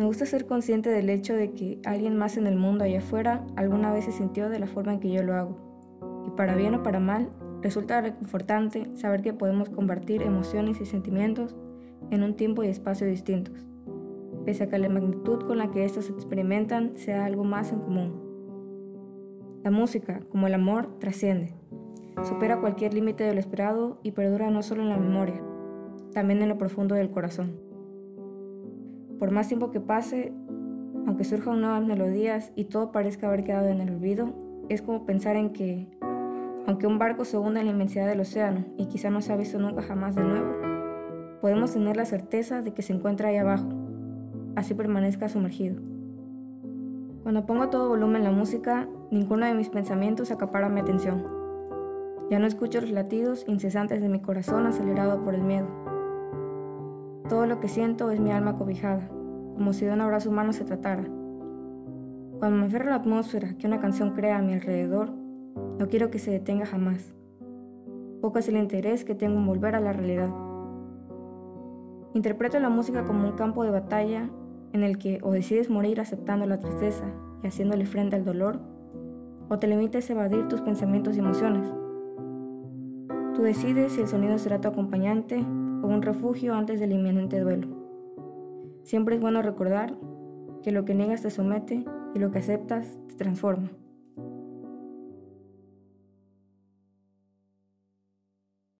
Me gusta ser consciente del hecho de que alguien más en el mundo allá afuera alguna vez se sintió de la forma en que yo lo hago. Y para bien o para mal, resulta reconfortante saber que podemos compartir emociones y sentimientos en un tiempo y espacio distintos, pese a que la magnitud con la que estos se experimentan sea algo más en común. La música, como el amor, trasciende, supera cualquier límite de lo esperado y perdura no solo en la memoria, también en lo profundo del corazón. Por más tiempo que pase, aunque surjan nuevas melodías y todo parezca haber quedado en el olvido, es como pensar en que, aunque un barco se hunda en la inmensidad del océano y quizá no se ha visto nunca jamás de nuevo, podemos tener la certeza de que se encuentra ahí abajo, así permanezca sumergido. Cuando pongo todo volumen la música, ninguno de mis pensamientos acapara mi atención. Ya no escucho los latidos incesantes de mi corazón acelerado por el miedo. Todo lo que siento es mi alma cobijada, como si de un abrazo humano se tratara. Cuando me aferro a la atmósfera que una canción crea a mi alrededor, no quiero que se detenga jamás. Poco es el interés que tengo en volver a la realidad. Interpreto la música como un campo de batalla en el que o decides morir aceptando la tristeza y haciéndole frente al dolor, o te limites a evadir tus pensamientos y emociones. Tú decides si el sonido será tu acompañante o un refugio antes del inminente duelo. Siempre es bueno recordar que lo que niegas te somete y lo que aceptas te transforma.